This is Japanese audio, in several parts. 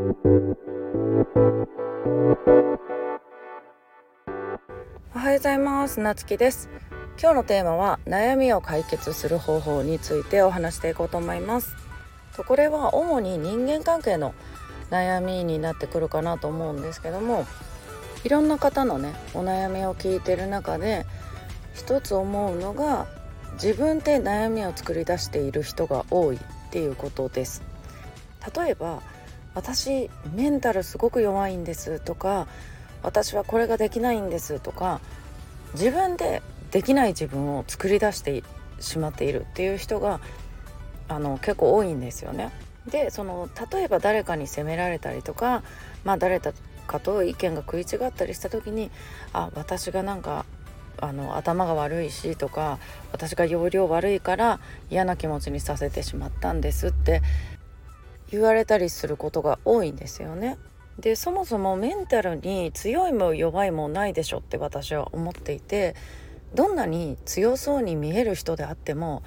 おはようございます。なつきです。今日のテーマは悩みを解決する方法についてお話していこうと思います。とこれは主に人間関係の悩みになってくるかなと思うんですけどもいろんな方のねお悩みを聞いてる中で一つ思うのが自分で悩みを作り出している人が多いっていうことです。例えば私メンタルすごく弱いんですとか私はこれができないんですとか自分でできない自分を作り出してしまっているっていう人があの結構多いんですよね。でその例えば誰かに責められたりとか、まあ、誰かと意見が食い違ったりした時にあ私がなんかあの頭が悪いしとか私が容量悪いから嫌な気持ちにさせてしまったんですって言われたりすることが多いんですよね。でそもそもメンタルに強いも弱いもないでしょって私は思っていてどんなに強そうに見える人であっても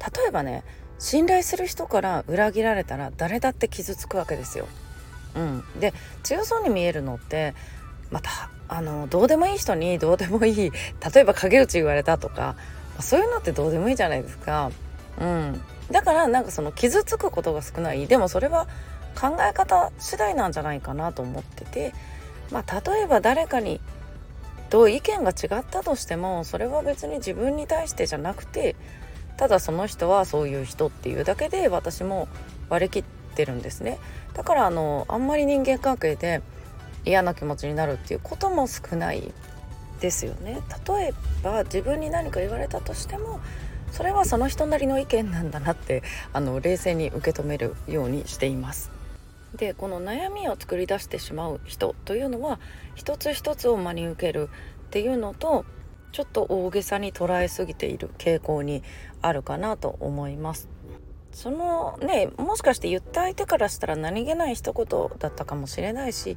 例えばね信頼する人から裏切られたら誰だって傷つくわけですよ。うん、で強そうに見えるのってまたあのどうでもいい人にどうでもいい例えば陰口言われたとかそういうのってどうでもいいじゃないですか。うん、だからなんかその傷つくことが少ない。でもそれは考え方次第なんじゃないかなと思ってて、まあ、例えば誰かにと意見が違ったとしてもそれは別に自分に対してじゃなくてただその人はそういう人っていうだけで私も割り切ってるんですね。だからあのあんまり人間関係で嫌な気持ちになるっていうことも少ないですよね。例えば自分に何か言われたとしてもそれはその人なりの意見なんだなってあの冷静に受け止めるようにしています。でこの悩みを作り出してしまう人というのは一つ一つを真に受けるっていうのとちょっと大げさに捉えすぎている傾向にあるかなと思います。そのねもしかして言った相手からしたら何気ない一言だったかもしれないし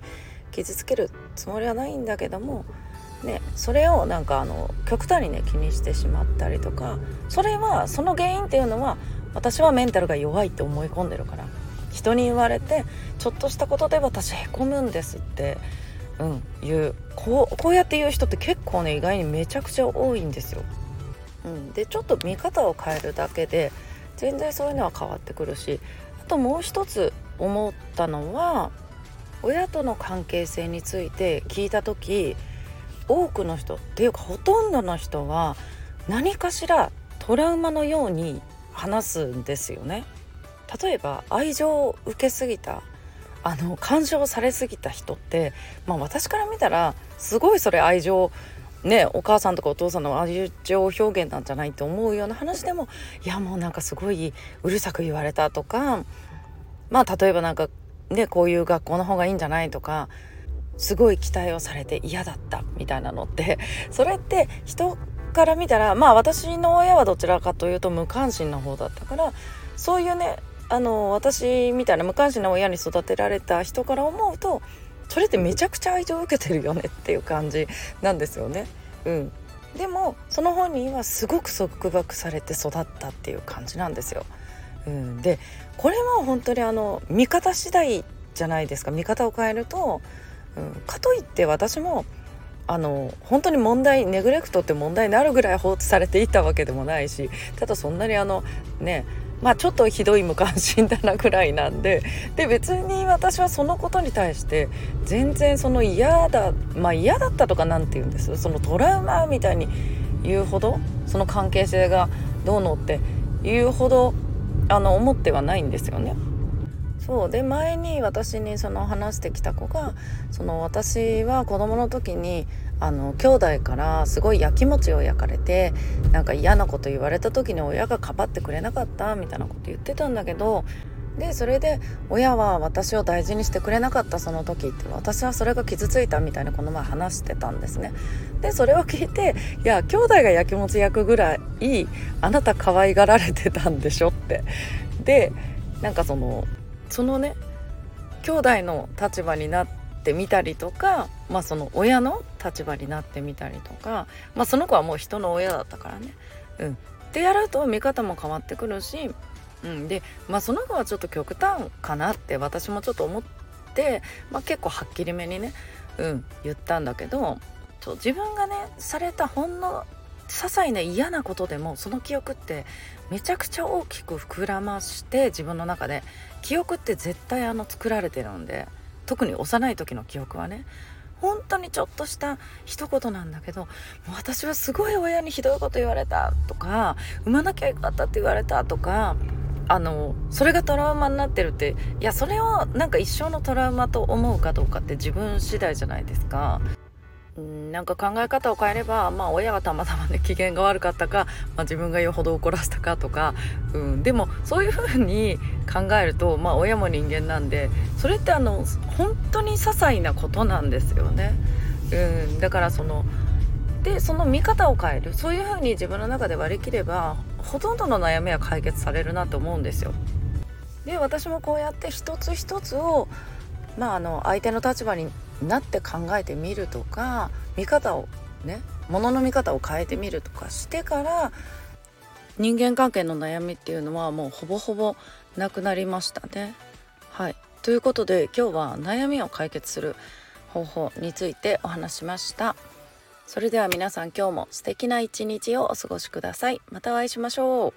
傷つけるつもりはないんだけどもねそれをなんかあの極端にね気にしてしまったりとかそれはその原因っていうのは私はメンタルが弱いって思い込んでるから人に言われてちょっとしたことで私へこむんですってうん、言うこうこうやって言う人って結構ね意外にめちゃくちゃ多いんですよ。うん、でちょっと見方を変えるだけで全然そういうのは変わってくるしあともう一つ思ったのは親との関係性について聞いた時多くの人っていうかほとんどの人は何かしらトラウマのように話すんですよね。例えば愛情を受けすぎたあの干渉されすぎた人って、まあ、私から見たらすごいそれ愛情ねお母さんとかお父さんの愛情表現なんじゃないって思うような話でもいやもうなんかすごいうるさく言われたとかまあ例えばなんかねこういう学校の方がいいんじゃないとかすごい期待をされて嫌だったみたいなのって それって人から見たらまあ私の親はどちらかというと無関心な方だったからそういうねあの私みたいな無関心な親に育てられた人から思うとそれってめちゃくちゃ愛情を受けてるよねっていう感じなんですよね。うん、でもその本人はすごく束縛されて育ったっていう感じなんですよ。うん、でこれも本当にあの見方次第じゃないですか見方を変えると、うん、かといって私もあの本当に問題ネグレクトって問題になるぐらい放置されていたわけでもないしただそんなにあのねまあちょっとひどい無関心だなぐらいなんでで別に私はそのことに対して全然その嫌だまあ嫌だったとか何て言うんですそのトラウマみたいに言うほどその関係性がどうのって言うほどあの思ってはないんですよね。そう。で前に私にその話してきた子がその私は子供の時にあの兄弟からすごいやきもちを焼かれてなんか嫌なこと言われた時に親がかばってくれなかったみたいなこと言ってたんだけどでそれで親は私を大事にしてくれなかったその時って私はそれが傷ついたみたいなこの前話してたんですね。でそれを聞いていや兄弟がやきもち焼くぐらいあなた可愛がられてたんでしょって。でなんかそのそのね兄弟の立場になってみたりとか、まあ、その親の立場になってみたりとか、まあ、その子はもう人の親だったからね。うん、ってやると見方も変わってくるし、うん、で、まあ、その子はちょっと極端かなって私もちょっと思って、まあ、結構はっきりめにね、うん、言ったんだけど自分がねされたほんの些細な嫌なことでもその記憶ってめちゃくちゃ大きく膨らまして自分の中で記憶って絶対あの作られてるんで特に幼い時の記憶はね本当にちょっとした一言なんだけど私はすごい親にひどいこと言われたとか産まなきゃよかったって言われたとかあのそれがトラウマになってるっていやそれをなんか一生のトラウマと思うかどうかって自分次第じゃないですか。うんなんか考え方を変えれば、まあ、親がたまたまね機嫌が悪かったか、まあ、自分がよほど怒らせたかとか、うん、でもそういうふうに考えると、まあ、親も人間なんでそれってあの本当に些細なことなんですよね。うん、だからそのでその見方を変えるそういうふうに自分の中で割り切ればほとんどの悩みは解決されるなと思うんですよ。で私もこうやって一つ一つをまあ、あの相手の立場になって考えてみるとか見方をねものの見方を変えてみるとかしてから人間関係の悩みっていうのはもうほぼほぼなくなりましたね。はいということで今日は悩みを解決する方法についてお話しました。それでは皆さん今日も素敵な一日をお過ごしください。またお会いしましょう。